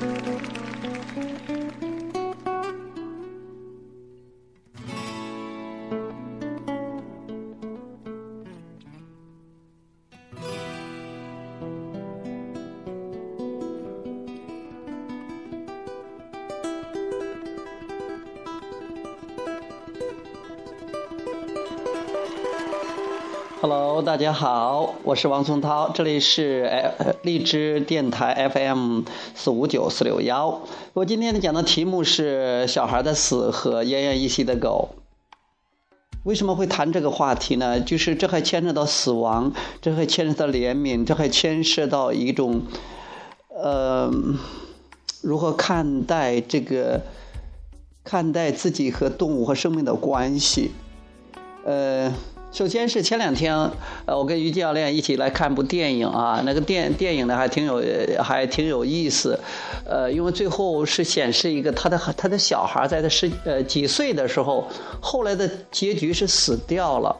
Thank you. Hello，大家好，我是王松涛，这里是荔枝电台 FM 四五九四六幺。我今天讲的题目是小孩的死和奄奄一息的狗。为什么会谈这个话题呢？就是这还牵扯到死亡，这还牵扯到怜悯，这还牵涉到一种呃如何看待这个看待自己和动物和生命的关系，呃。首先是前两天，呃，我跟于教练一起来看部电影啊，那个电电影呢还挺有还挺有意思，呃，因为最后是显示一个他的他的小孩在他十呃几岁的时候，后来的结局是死掉了。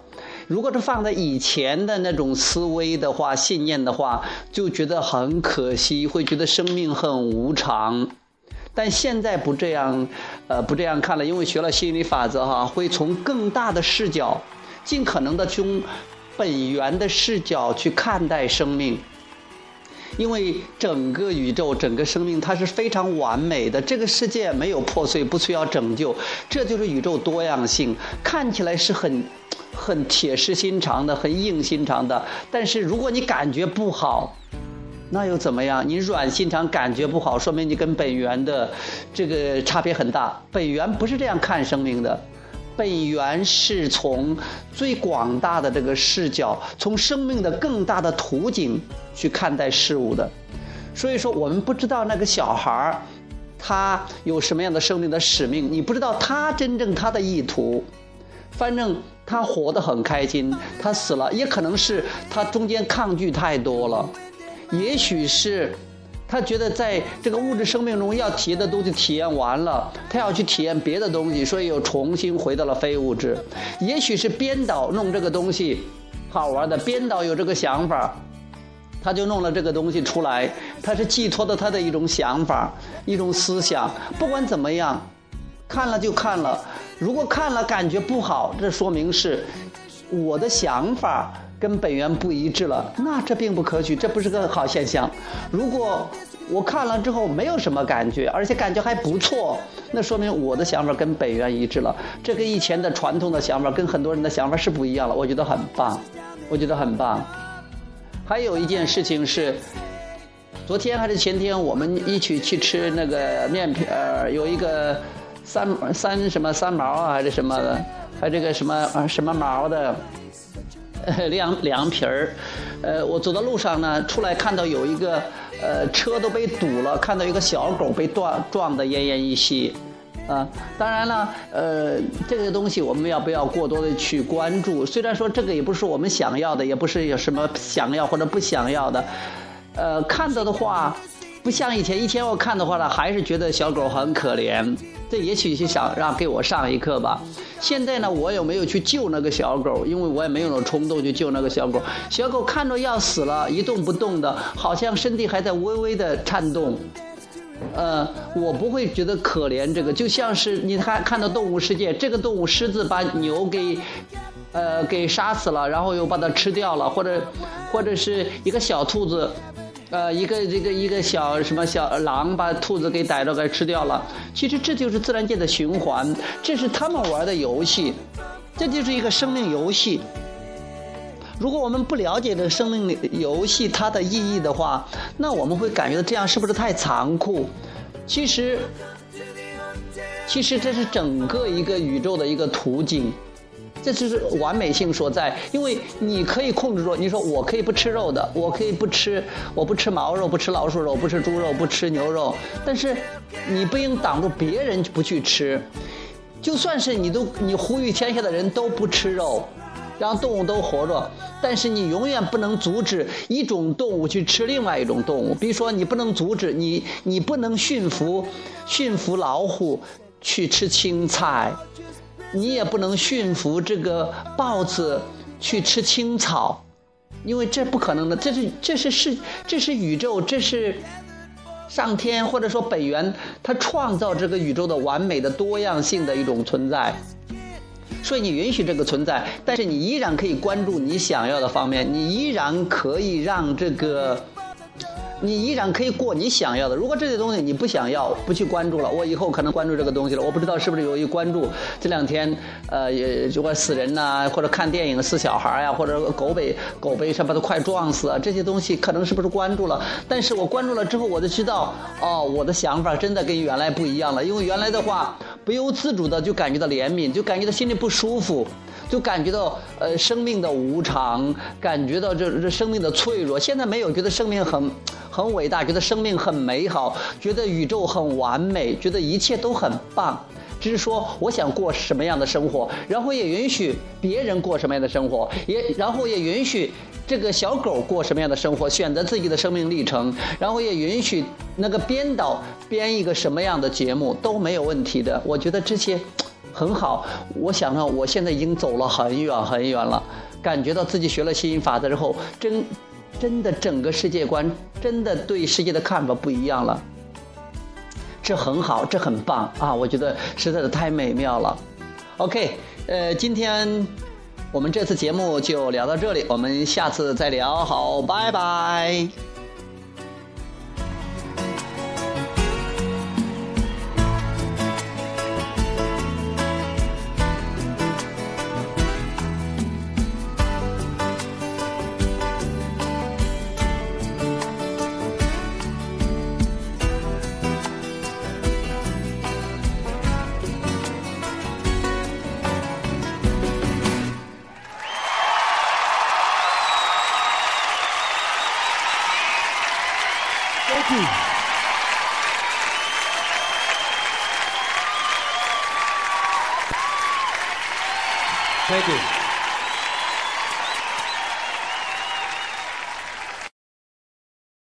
如果是放在以前的那种思维的话、信念的话，就觉得很可惜，会觉得生命很无常。但现在不这样，呃，不这样看了，因为学了心理法则哈，会从更大的视角。尽可能的从本源的视角去看待生命，因为整个宇宙、整个生命它是非常完美的。这个世界没有破碎，不需要拯救，这就是宇宙多样性。看起来是很很铁石心肠的、很硬心肠的，但是如果你感觉不好，那又怎么样？你软心肠感觉不好，说明你跟本源的这个差别很大。本源不是这样看生命的。本源是从最广大的这个视角，从生命的更大的图景去看待事物的，所以说我们不知道那个小孩儿，他有什么样的生命的使命，你不知道他真正他的意图，反正他活得很开心，他死了也可能是他中间抗拒太多了，也许是。他觉得在这个物质生命中要体验的东西体验完了，他要去体验别的东西，所以又重新回到了非物质。也许是编导弄这个东西好玩的，编导有这个想法，他就弄了这个东西出来。他是寄托的他的一种想法、一种思想。不管怎么样，看了就看了。如果看了感觉不好，这说明是我的想法。跟本源不一致了，那这并不可取，这不是个好现象。如果我看了之后没有什么感觉，而且感觉还不错，那说明我的想法跟本源一致了。这跟以前的传统的想法，跟很多人的想法是不一样了。我觉得很棒，我觉得很棒。还有一件事情是，昨天还是前天，我们一起去吃那个面皮儿，有一个三三什么三毛啊，还是什么的，还这个什么啊什么毛的。凉凉皮儿，呃，我走到路上呢，出来看到有一个，呃，车都被堵了，看到一个小狗被撞撞得奄奄一息，啊，当然了，呃，这个东西我们要不要过多的去关注？虽然说这个也不是我们想要的，也不是有什么想要或者不想要的，呃，看到的话。不像以前，以前我看的话呢，还是觉得小狗很可怜。这也许是想让给我上一课吧。现在呢，我也没有去救那个小狗，因为我也没有那冲动去救那个小狗。小狗看着要死了，一动不动的，好像身体还在微微的颤动。呃，我不会觉得可怜这个，就像是你看看到动物世界，这个动物狮子把牛给，呃，给杀死了，然后又把它吃掉了，或者，或者是一个小兔子。呃，一个这个一个小什么小狼把兔子给逮着给吃掉了。其实这就是自然界的循环，这是他们玩的游戏，这就是一个生命游戏。如果我们不了解这个生命游戏它的意义的话，那我们会感觉到这样是不是太残酷？其实，其实这是整个一个宇宙的一个途径。这就是完美性所在，因为你可以控制住。你说我可以不吃肉的，我可以不吃，我不吃毛肉，不吃老鼠肉，不吃猪肉，不吃牛肉。但是你不应挡住别人不去吃。就算是你都你呼吁天下的人都不吃肉，让动物都活着，但是你永远不能阻止一种动物去吃另外一种动物。比如说，你不能阻止你，你不能驯服驯服老虎去吃青菜。你也不能驯服这个豹子去吃青草，因为这不可能的。这是这是是这是宇宙，这是上天或者说本源，它创造这个宇宙的完美的多样性的一种存在。所以你允许这个存在，但是你依然可以关注你想要的方面，你依然可以让这个。你依然可以过你想要的。如果这些东西你不想要，不去关注了，我以后可能关注这个东西了。我不知道是不是由于关注这两天，呃，也就会死人呐，或者看电影死小孩呀，或者狗被狗被什么都快撞死啊，这些东西可能是不是关注了？但是我关注了之后，我就知道，哦，我的想法真的跟原来不一样了。因为原来的话，不由自主的就感觉到怜悯，就感觉到心里不舒服。就感觉到呃生命的无常，感觉到这这生命的脆弱。现在没有觉得生命很很伟大，觉得生命很美好，觉得宇宙很完美，觉得一切都很棒。只是说我想过什么样的生活，然后也允许别人过什么样的生活，也然后也允许这个小狗过什么样的生活，选择自己的生命历程，然后也允许那个编导编一个什么样的节目都没有问题的。我觉得这些。很好，我想呢，我现在已经走了很远很远了，感觉到自己学了吸引法则之后，真，真的整个世界观真的对世界的看法不一样了，这很好，这很棒啊！我觉得实在是太美妙了。OK，呃，今天我们这次节目就聊到这里，我们下次再聊，好，拜拜。Thank you.